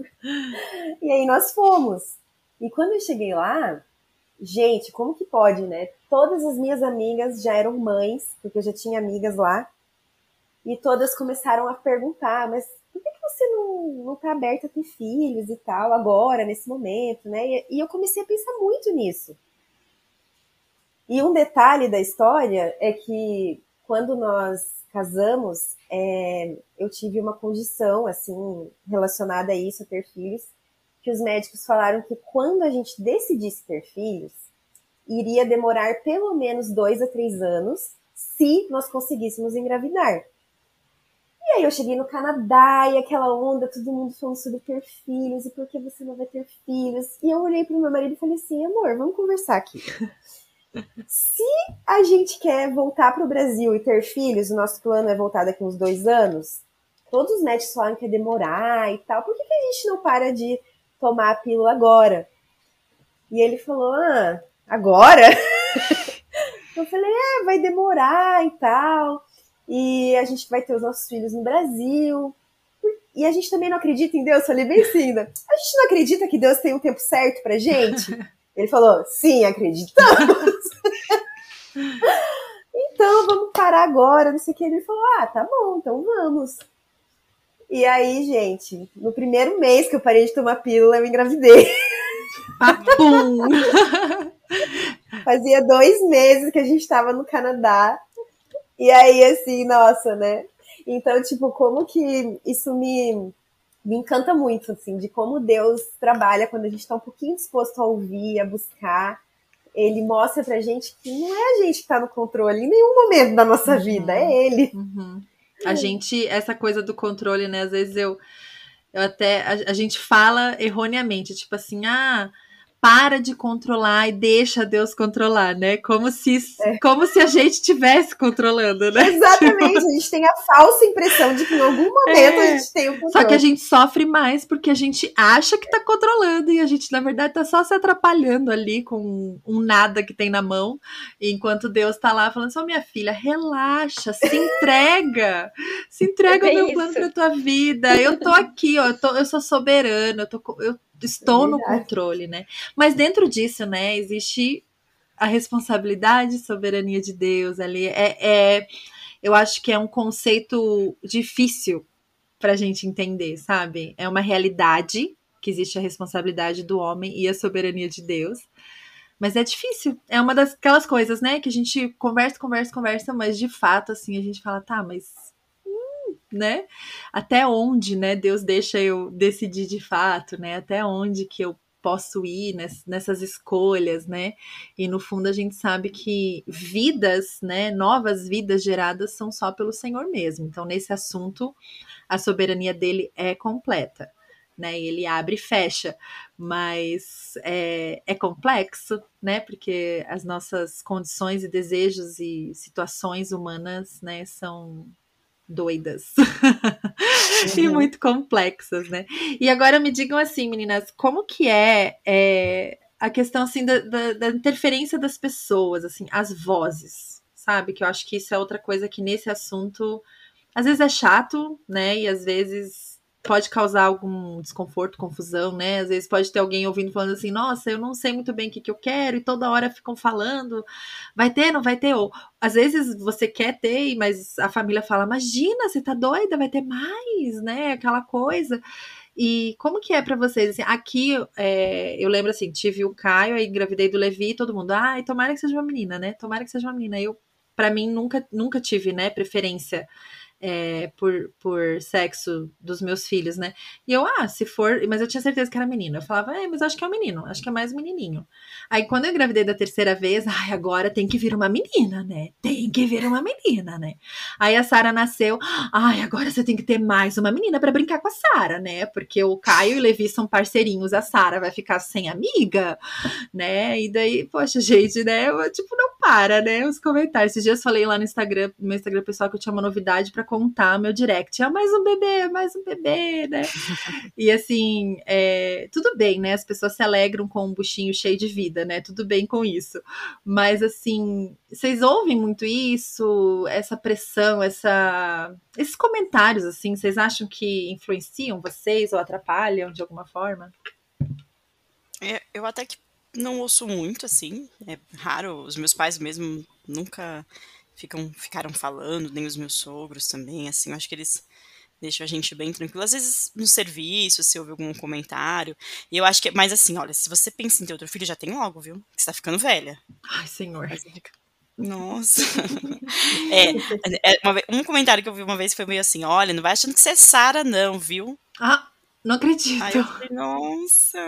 E aí nós fomos. E quando eu cheguei lá, gente, como que pode, né? Todas as minhas amigas já eram mães, porque eu já tinha amigas lá. E todas começaram a perguntar, mas por que, você não, não tá aberta a ter filhos e tal, agora, nesse momento, né? E, e eu comecei a pensar muito nisso. E um detalhe da história é que quando nós casamos, é, eu tive uma condição, assim, relacionada a isso, a ter filhos, que os médicos falaram que quando a gente decidisse ter filhos, iria demorar pelo menos dois a três anos se nós conseguíssemos engravidar. E aí eu cheguei no Canadá e aquela onda, todo mundo falando sobre ter filhos e por que você não vai ter filhos. E eu olhei para o meu marido e falei assim, amor, vamos conversar aqui. Se a gente quer voltar para o Brasil e ter filhos, o nosso plano é voltar daqui uns dois anos, todos os médicos falam que é demorar e tal, por que, que a gente não para de tomar a pílula agora? E ele falou, ah, agora? eu falei, é, vai demorar e tal e a gente vai ter os nossos filhos no Brasil. E a gente também não acredita em Deus, falei bem assim, a gente não acredita que Deus tem um tempo certo pra gente? Ele falou, sim, acreditamos. então, vamos parar agora, não sei o que. Ele falou, ah, tá bom, então vamos. E aí, gente, no primeiro mês que eu parei de tomar pílula, eu engravidei. Papum! Fazia dois meses que a gente estava no Canadá e aí, assim, nossa, né? Então, tipo, como que isso me, me encanta muito, assim, de como Deus trabalha quando a gente está um pouquinho disposto a ouvir, a buscar. Ele mostra pra gente que não é a gente que tá no controle em nenhum momento da nossa uhum. vida, é Ele. Uhum. A gente, essa coisa do controle, né? Às vezes eu, eu até, a, a gente fala erroneamente, tipo assim, ah para de controlar e deixa Deus controlar, né? Como se, é. como se a gente estivesse controlando, né? Exatamente, a gente tem a falsa impressão de que em algum momento é. a gente tem o controle. Só que a gente sofre mais porque a gente acha que tá controlando e a gente, na verdade, tá só se atrapalhando ali com um nada que tem na mão, enquanto Deus tá lá falando só, minha filha, relaxa, se entrega, se entrega ao meu isso. plano pra tua vida. Eu tô aqui, ó, eu, tô, eu sou soberana, eu tô, eu estou no controle, né? Mas dentro disso, né, existe a responsabilidade e soberania de Deus ali. É, é, eu acho que é um conceito difícil para a gente entender, sabe? É uma realidade que existe a responsabilidade do homem e a soberania de Deus. Mas é difícil. É uma daquelas coisas, né, que a gente conversa, conversa, conversa, mas de fato, assim, a gente fala, tá, mas né? Até onde, né, Deus deixa eu decidir de fato, né? Até onde que eu posso ir nessas escolhas, né? E no fundo a gente sabe que vidas, né, novas vidas geradas são só pelo Senhor mesmo. Então nesse assunto a soberania dele é completa, né? Ele abre e fecha, mas é, é complexo, né? Porque as nossas condições e desejos e situações humanas, né, são doidas uhum. e muito complexas, né? E agora me digam assim, meninas, como que é, é a questão assim da, da, da, interferência das pessoas, assim, as vozes, sabe? Que eu acho que isso é outra coisa que nesse assunto às vezes é chato, né? E às vezes pode causar algum desconforto, confusão, né? Às vezes pode ter alguém ouvindo falando assim, nossa, eu não sei muito bem o que, que eu quero, e toda hora ficam falando, vai ter, não vai ter? Ou às vezes você quer ter, mas a família fala, imagina, você tá doida, vai ter mais, né? Aquela coisa. E como que é para vocês? Assim, aqui, é, eu lembro assim, tive o Caio, aí engravidei do Levi, todo mundo, ai, tomara que seja uma menina, né? Tomara que seja uma menina. Eu, para mim, nunca, nunca tive, né, preferência é, por, por sexo dos meus filhos, né? E eu, ah, se for. Mas eu tinha certeza que era menino. Eu falava, é, mas acho que é um menino, acho que é mais menininho. Aí quando eu engravidei da terceira vez, ai, agora tem que vir uma menina, né? Tem que vir uma menina, né? Aí a Sara nasceu, ai, agora você tem que ter mais uma menina para brincar com a Sara, né? Porque o Caio e o Levi são parceirinhos, a Sara vai ficar sem amiga, né? E daí, poxa, gente, né? Eu, tipo, não para, né? Os comentários. Esses dias falei lá no Instagram, no meu Instagram pessoal, que eu tinha uma novidade para contar meu direct. Ah, mais um bebê, mais um bebê, né? e assim, é, tudo bem, né? As pessoas se alegram com um buchinho cheio de vida, né? Tudo bem com isso. Mas assim, vocês ouvem muito isso, essa pressão, essa, esses comentários, assim, vocês acham que influenciam vocês ou atrapalham de alguma forma? É, eu até que não ouço muito, assim. É raro. Os meus pais mesmo nunca ficam, ficaram falando, nem os meus sogros também, assim. Eu acho que eles deixam a gente bem tranquilo. Às vezes no serviço, se houve algum comentário. E eu acho que. Mas assim, olha, se você pensa em ter outro filho, já tem logo, viu? Você tá ficando velha. Ai, senhor. Nossa. é, é vez, um comentário que eu vi uma vez foi meio assim: olha, não vai achando que você é Sara, não, viu? Ah, não acredito. Aí eu falei, nossa,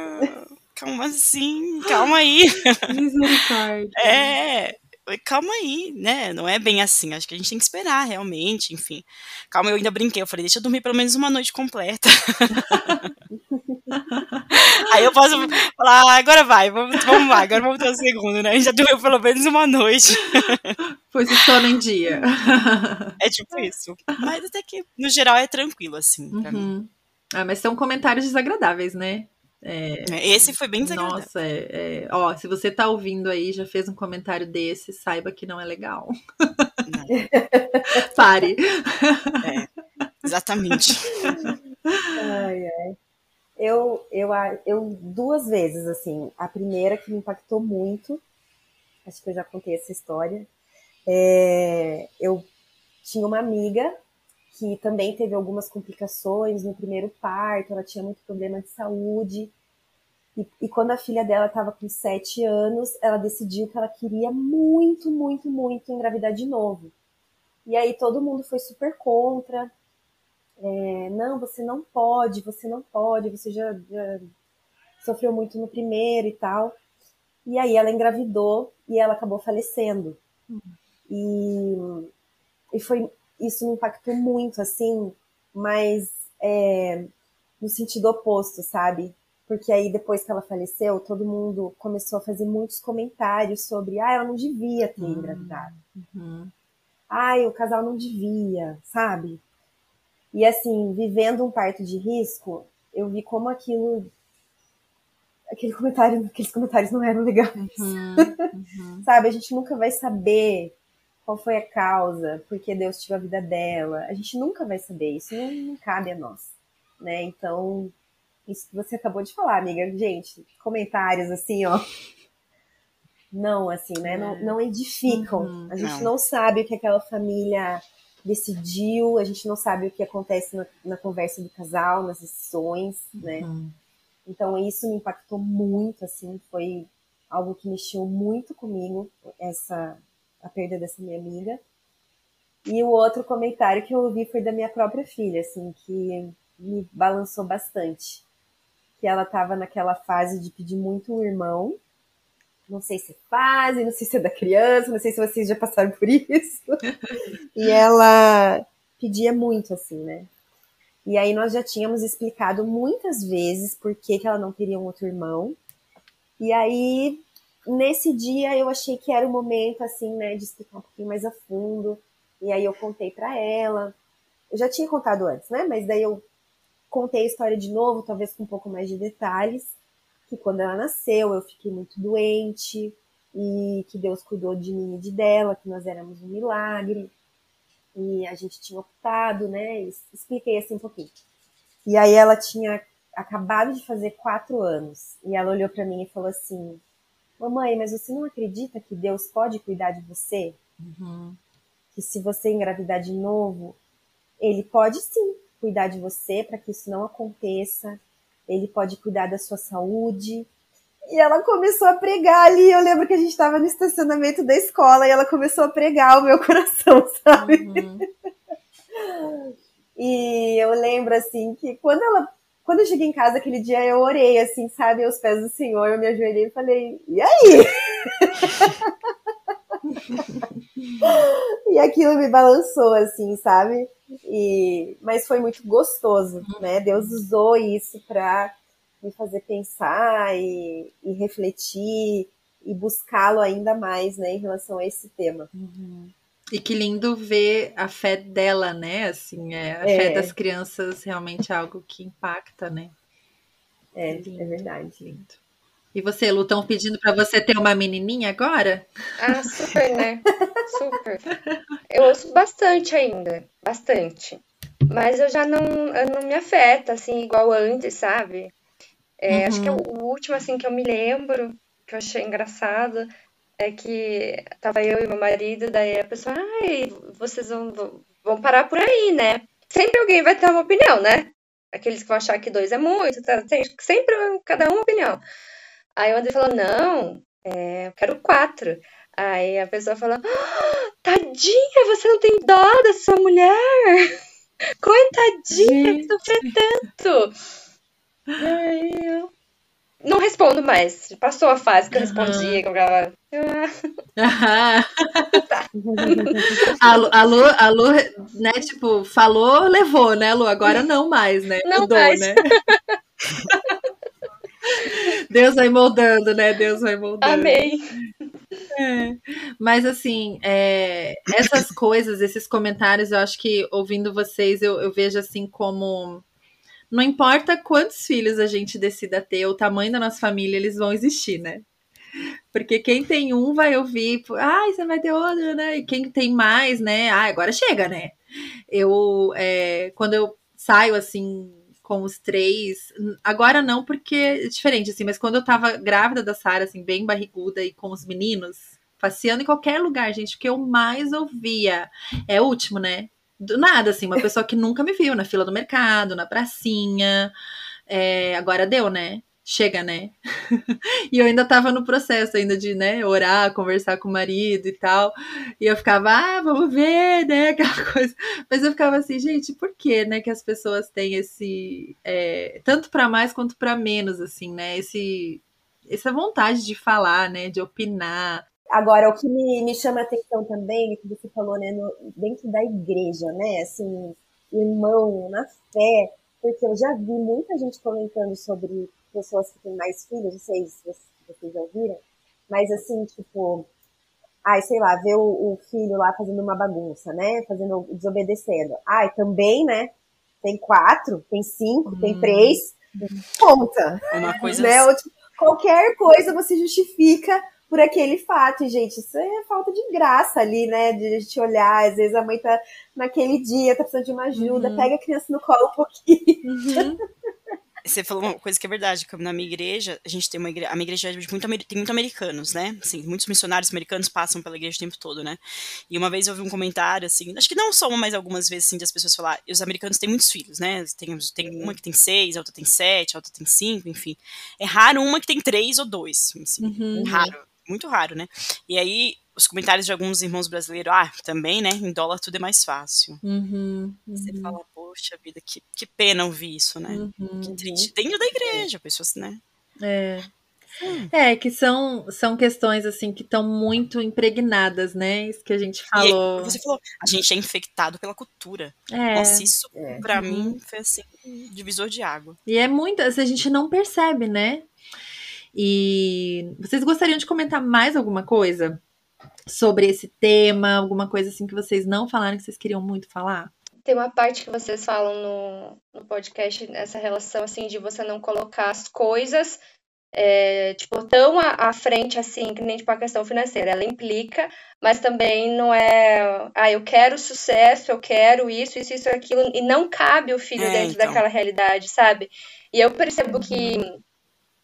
calma assim, calma aí. Misericórdia. É, calma aí, né? Não é bem assim. Acho que a gente tem que esperar, realmente, enfim. Calma, eu ainda brinquei. Eu falei, deixa eu dormir pelo menos uma noite completa. aí eu posso falar, ah, agora vai, vamos, vamos lá, agora vamos ter o segundo, né? A gente já dormiu pelo menos uma noite. Pois o sono em dia. é tipo isso. Mas até que, no geral, é tranquilo, assim, pra uhum. mim. Ah, mas são comentários desagradáveis, né? É, Esse foi bem desagradável. Nossa, é, é, ó, se você tá ouvindo aí, já fez um comentário desse, saiba que não é legal. Não. Pare. É, exatamente. Ai, ai. Eu, eu, eu, duas vezes, assim, a primeira que me impactou muito, acho que eu já contei essa história, é, eu tinha uma amiga que também teve algumas complicações no primeiro parto, ela tinha muito problema de saúde. E, e quando a filha dela estava com sete anos, ela decidiu que ela queria muito, muito, muito engravidar de novo. E aí todo mundo foi super contra. É, não, você não pode, você não pode, você já, já sofreu muito no primeiro e tal. E aí ela engravidou e ela acabou falecendo. Uhum. E, e foi isso me impactou muito, assim, mas é, no sentido oposto, sabe? Porque aí, depois que ela faleceu, todo mundo começou a fazer muitos comentários sobre, ah, ela não devia ter uhum. engravidado. Uhum. Ai, o casal não devia, sabe? E assim, vivendo um parto de risco, eu vi como aquilo. Aquele comentário, aqueles comentários não eram legais. Uhum, uhum. sabe? A gente nunca vai saber qual foi a causa, porque Deus tirou a vida dela. A gente nunca vai saber, isso não, não cabe a nós, né? Então, isso que você acabou de falar, amiga, gente, comentários assim, ó. Não, assim, né? Não, não edificam. Uhum, a gente não. não. sabe o que aquela família decidiu, a gente não sabe o que acontece na, na conversa do casal, nas decisões, né? Uhum. Então, isso me impactou muito, assim, foi algo que mexeu muito comigo, essa a perda dessa minha amiga. E o outro comentário que eu ouvi foi da minha própria filha, assim, que me balançou bastante. Que ela estava naquela fase de pedir muito um irmão. Não sei se é fase, não sei se é da criança, não sei se vocês já passaram por isso. e ela pedia muito, assim, né? E aí nós já tínhamos explicado muitas vezes por que, que ela não queria um outro irmão. E aí nesse dia eu achei que era o momento, assim, né, de explicar um pouquinho mais a fundo. E aí eu contei para ela. Eu já tinha contado antes, né? Mas daí eu contei a história de novo, talvez com um pouco mais de detalhes. Que quando ela nasceu, eu fiquei muito doente e que Deus cuidou de mim e de dela, que nós éramos um milagre. E a gente tinha optado, né? Expliquei assim um pouquinho. E aí ela tinha acabado de fazer quatro anos. E ela olhou para mim e falou assim: Mamãe, mas você não acredita que Deus pode cuidar de você? Uhum. Que se você engravidar de novo, Ele pode sim cuidar de você para que isso não aconteça. Ele pode cuidar da sua saúde. E ela começou a pregar ali. Eu lembro que a gente estava no estacionamento da escola e ela começou a pregar o meu coração, sabe? Uhum. e eu lembro assim que quando ela quando eu cheguei em casa aquele dia, eu orei, assim, sabe, aos pés do Senhor, eu me ajoelhei e falei, e aí? e aquilo me balançou, assim, sabe? E, mas foi muito gostoso, né? Deus usou isso para me fazer pensar e, e refletir e buscá-lo ainda mais, né, em relação a esse tema. Uhum. E que lindo ver a fé dela, né? Assim, é, a é. fé das crianças realmente é algo que impacta, né? É, lindo, é verdade. Lindo. E você, Lu, estão pedindo para você ter uma menininha agora? Ah, super, né? super. Eu ouço bastante ainda, bastante. Mas eu já não, eu não me afeta, assim, igual antes, sabe? É, uhum. Acho que o, o último, assim, que eu me lembro, que eu achei engraçado, é que tava eu e meu marido, daí a pessoa, ai, vocês vão, vão parar por aí, né? Sempre alguém vai ter uma opinião, né? Aqueles que vão achar que dois é muito, tá? tem sempre cada um uma opinião. Aí o André falou, não, é, eu quero quatro. Aí a pessoa falou, ah, tadinha, você não tem dó da sua mulher? Coitadinha, sofreu tanto. Aí eu não respondo mais. Passou a fase que eu respondia, uhum. que eu ficava. Ah. tá. a, Lu, a, Lu, a Lu, né, tipo, falou, levou, né, Lu? Agora não mais, né? Não Mudou, mais. né? Deus vai moldando, né? Deus vai moldando. Amém. É. Mas assim, é, essas coisas, esses comentários, eu acho que ouvindo vocês, eu, eu vejo assim como não importa quantos filhos a gente decida ter, o tamanho da nossa família, eles vão existir, né? Porque quem tem um vai ouvir, ah, você vai ter outro, né? E quem tem mais, né? Ah, agora chega, né? Eu, é, quando eu saio assim com os três, agora não porque é diferente assim, mas quando eu tava grávida da Sara, assim, bem barriguda e com os meninos, passeando em qualquer lugar, gente, o que eu mais ouvia é o último, né? Do nada, assim, uma pessoa que nunca me viu na fila do mercado, na pracinha. É, agora deu, né? Chega, né? e eu ainda tava no processo ainda de, né, orar, conversar com o marido e tal. E eu ficava, ah, vamos ver, né? Aquela coisa. Mas eu ficava assim, gente, por que, né, que as pessoas têm esse. É, tanto para mais quanto para menos, assim, né? Esse, essa vontade de falar, né? De opinar. Agora, o que me, me chama a atenção também, que você falou, né, no, dentro da igreja, né, assim, irmão, na fé, porque eu já vi muita gente comentando sobre pessoas que têm mais filhos, não sei se vocês já ouviram, mas assim, tipo, ai, sei lá, ver o, o, filho lá fazendo uma bagunça, né, fazendo, desobedecendo. Ai, também, né, tem quatro, tem cinco, hum. tem três, conta. Uma coisa... Né, ou, tipo, qualquer coisa você justifica por aquele fato. E, gente, isso é falta de graça ali, né? De a gente olhar. Às vezes a mãe tá naquele dia, tá precisando de uma ajuda, uhum. pega a criança no colo um pouquinho. Uhum. Você falou uma coisa que é verdade, que na minha igreja, a gente tem uma igreja, a minha igreja é muito, tem muito americanos, né? Assim, muitos missionários americanos passam pela igreja o tempo todo, né? E uma vez eu vi um comentário, assim, acho que não só uma, mas algumas vezes, assim, das pessoas falar, os americanos têm muitos filhos, né? Tem, tem uma que tem seis, a outra tem sete, a outra tem cinco, enfim. É raro uma que tem três ou dois, assim, uhum. raro muito raro, né? E aí, os comentários de alguns irmãos brasileiros, ah, também, né? Em dólar tudo é mais fácil. Uhum, uhum. Você fala, poxa vida, que, que pena ouvir isso, né? Uhum, que triste. Dentro da igreja, pessoas, né? É. Hum. É, que são, são questões assim que estão muito impregnadas, né? Isso que a gente falou. E você falou, a gente é infectado pela cultura. É. Nossa, isso é. pra uhum. mim foi assim, divisor de água. E é muito, assim, a gente não percebe, né? E vocês gostariam de comentar mais alguma coisa sobre esse tema? Alguma coisa assim que vocês não falaram que vocês queriam muito falar? Tem uma parte que vocês falam no, no podcast, essa relação assim de você não colocar as coisas é, tipo, tão à, à, frente assim, que nem tipo a questão financeira. Ela implica, mas também não é, ah, eu quero sucesso, eu quero isso, isso, isso, aquilo, e não cabe o filho é, dentro então. daquela realidade, sabe? E eu percebo que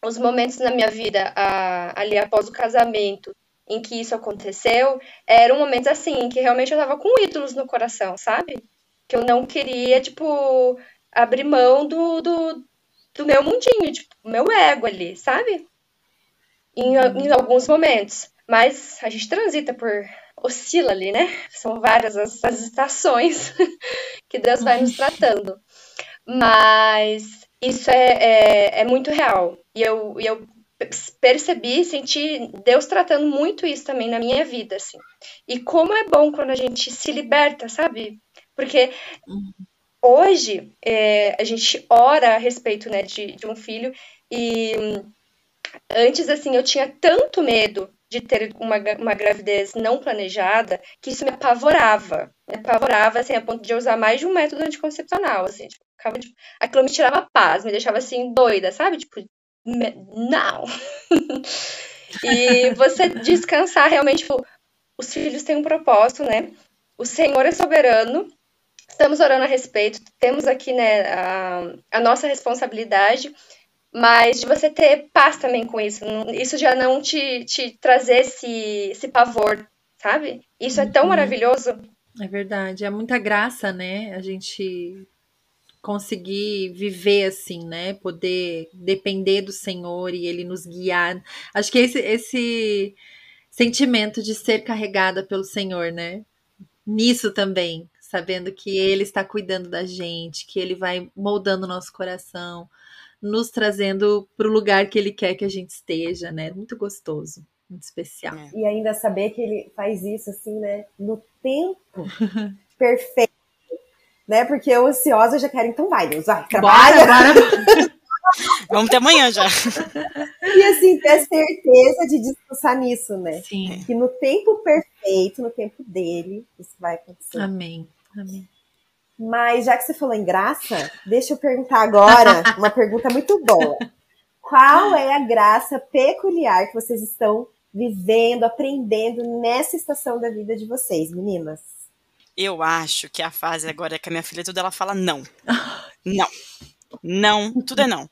os momentos na minha vida a, ali após o casamento em que isso aconteceu eram momentos assim que realmente eu tava com ídolos no coração, sabe? Que eu não queria, tipo, abrir mão do, do, do meu mundinho, tipo, meu ego ali, sabe? Em, em alguns momentos. Mas a gente transita por. oscila ali, né? São várias as, as estações que Deus vai nos tratando. Mas isso é, é, é muito real. E eu, eu percebi, senti Deus tratando muito isso também na minha vida, assim. E como é bom quando a gente se liberta, sabe? Porque uhum. hoje é, a gente ora a respeito né, de, de um filho e Antes, assim, eu tinha tanto medo de ter uma, uma gravidez não planejada que isso me apavorava. Me apavorava, assim, a ponto de eu usar mais de um método anticoncepcional, assim. Tipo, ficava, tipo, aquilo me tirava paz, me deixava, assim, doida, sabe? Tipo, não! e você descansar realmente, tipo, os filhos têm um propósito, né? O Senhor é soberano, estamos orando a respeito, temos aqui, né, a, a nossa responsabilidade, mas de você ter paz também com isso. Isso já não te, te trazer esse, esse pavor, sabe? Isso é tão uhum. maravilhoso. É verdade, é muita graça, né? A gente conseguir viver assim, né? Poder depender do Senhor e Ele nos guiar. Acho que esse, esse sentimento de ser carregada pelo Senhor, né? Nisso também, sabendo que Ele está cuidando da gente, que Ele vai moldando o nosso coração, nos trazendo para o lugar que Ele quer que a gente esteja, né? Muito gostoso, muito especial. É. E ainda saber que Ele faz isso assim, né? No tempo perfeito, né? Porque eu ansiosa já quero, então vai, Deus, vai, trabalha. Bora, bora. Vamos até amanhã já. E assim, ter certeza de descansar nisso, né? Sim. Que no tempo perfeito, no tempo dele, isso vai acontecer. Amém. Amém. Mas já que você falou em graça, deixa eu perguntar agora uma pergunta muito boa. Qual é a graça peculiar que vocês estão vivendo, aprendendo nessa estação da vida de vocês, meninas? Eu acho que a fase agora é que a minha filha tudo ela fala não. Não. Não, tudo é não.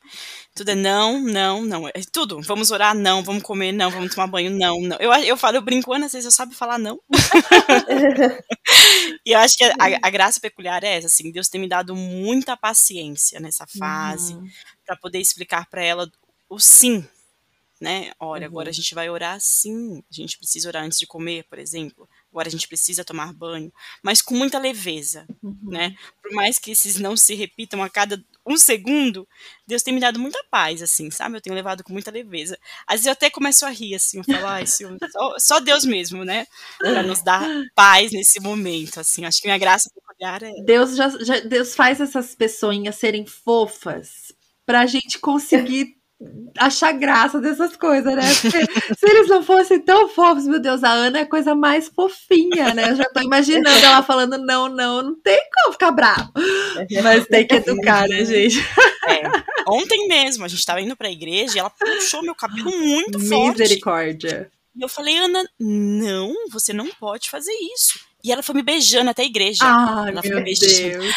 Tudo é não, não, não. É tudo. Vamos orar, não. Vamos comer, não. Vamos tomar banho, não, não. Eu, eu falo, eu brinco, Ana, vocês sabe falar não. e eu acho que a, a, graça peculiar é essa, assim. Deus tem me dado muita paciência nessa fase uhum. para poder explicar para ela o sim, né? Olha, uhum. agora a gente vai orar sim. A gente precisa orar antes de comer, por exemplo agora a gente precisa tomar banho, mas com muita leveza, uhum. né? Por mais que esses não se repitam a cada um segundo, Deus tem me dado muita paz, assim, sabe? Eu tenho levado com muita leveza. Às vezes eu até começo a rir, assim, eu falo, ai, só, só Deus mesmo, né? Para nos dar paz nesse momento, assim. Acho que minha graça peculiar é. Deus, já, já, Deus faz essas pessoinhas serem fofas para a gente conseguir achar graça dessas coisas, né? Porque se eles não fossem tão fofos, meu Deus, a Ana é a coisa mais fofinha, né? Eu já tô imaginando ela falando não, não, não tem como ficar bravo. Mas tem que educar, né, gente? É. Ontem mesmo, a gente tava indo pra igreja e ela puxou meu cabelo muito forte. Misericórdia. E eu falei, Ana, não, você não pode fazer isso. E ela foi me beijando até a igreja. Ai, ela meu Deus.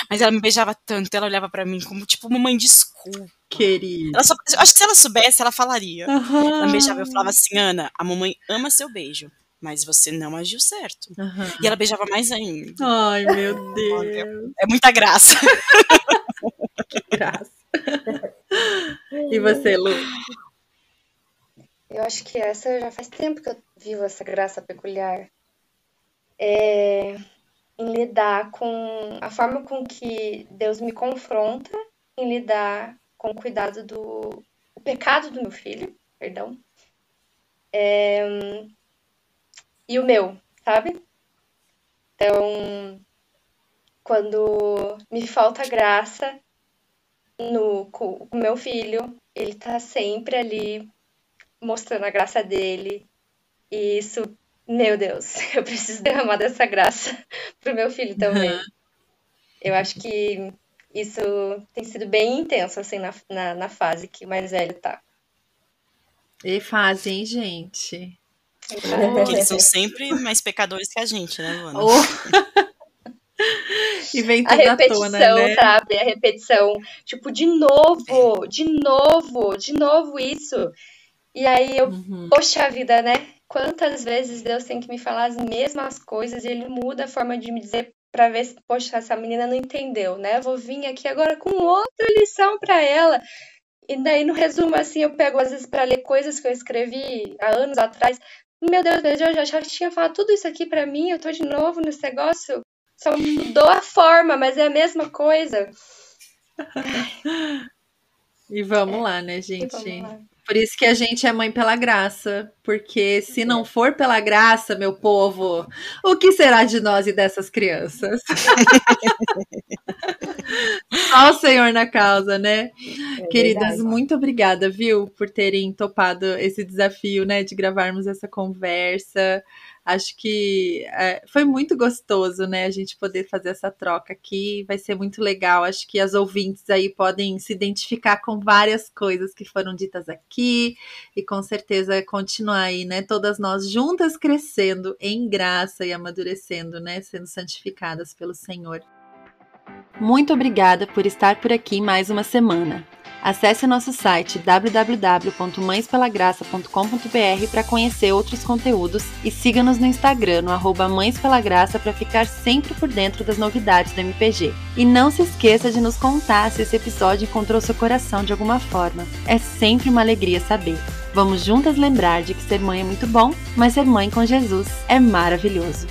Mas ela me beijava tanto, ela olhava para mim como, tipo, mamãe, desculpa. Querida. Só, acho que se ela soubesse, ela falaria. Uhum. Ela me beijava, eu falava assim, Ana, a mamãe ama seu beijo. Mas você não agiu certo. Uhum. E ela beijava mais ainda. Ai, meu Deus. É muita graça. que graça. E você, Lu? Eu acho que essa já faz tempo que eu vivo essa graça peculiar é, em lidar com a forma com que Deus me confronta em lidar com o cuidado do o pecado do meu filho, perdão, é, e o meu, sabe? Então, quando me falta graça no com o meu filho, ele tá sempre ali mostrando a graça dele. E isso meu Deus, eu preciso derramar dessa graça pro meu filho também. Uhum. Eu acho que isso tem sido bem intenso, assim, na, na, na, fase que o mais velho tá. E fase, hein, gente? Porque eles são sempre mais pecadores que a gente, né, Luana? Oh. e vem tudo a repetição, tona, né? sabe? A repetição. Tipo, de novo, de novo, de novo isso. E aí eu, uhum. poxa vida, né? Quantas vezes Deus tem que me falar as mesmas coisas e ele muda a forma de me dizer para ver se, poxa, essa menina não entendeu, né? Eu vou vir aqui agora com outra lição para ela. E daí, no resumo, assim, eu pego às vezes para ler coisas que eu escrevi há anos atrás. Meu Deus, Deus eu já, tinha falado tudo isso aqui para mim, eu tô de novo nesse negócio. Só mudou a forma, mas é a mesma coisa. E vamos lá, né, gente? Por isso que a gente é mãe pela graça. Porque se não for pela graça, meu povo, o que será de nós e dessas crianças? Só o Senhor na causa, né? É Queridas, verdade. muito obrigada, viu, por terem topado esse desafio, né, de gravarmos essa conversa. Acho que é, foi muito gostoso, né? A gente poder fazer essa troca aqui. Vai ser muito legal. Acho que as ouvintes aí podem se identificar com várias coisas que foram ditas aqui e com certeza continuar aí, né? Todas nós juntas crescendo em graça e amadurecendo, né? Sendo santificadas pelo Senhor. Muito obrigada por estar por aqui mais uma semana. Acesse nosso site www.mãespelagraça.com.br para conhecer outros conteúdos e siga-nos no Instagram no arroba Mães Pela Graça para ficar sempre por dentro das novidades do MPG. E não se esqueça de nos contar se esse episódio encontrou seu coração de alguma forma. É sempre uma alegria saber. Vamos juntas lembrar de que ser mãe é muito bom, mas ser mãe com Jesus é maravilhoso.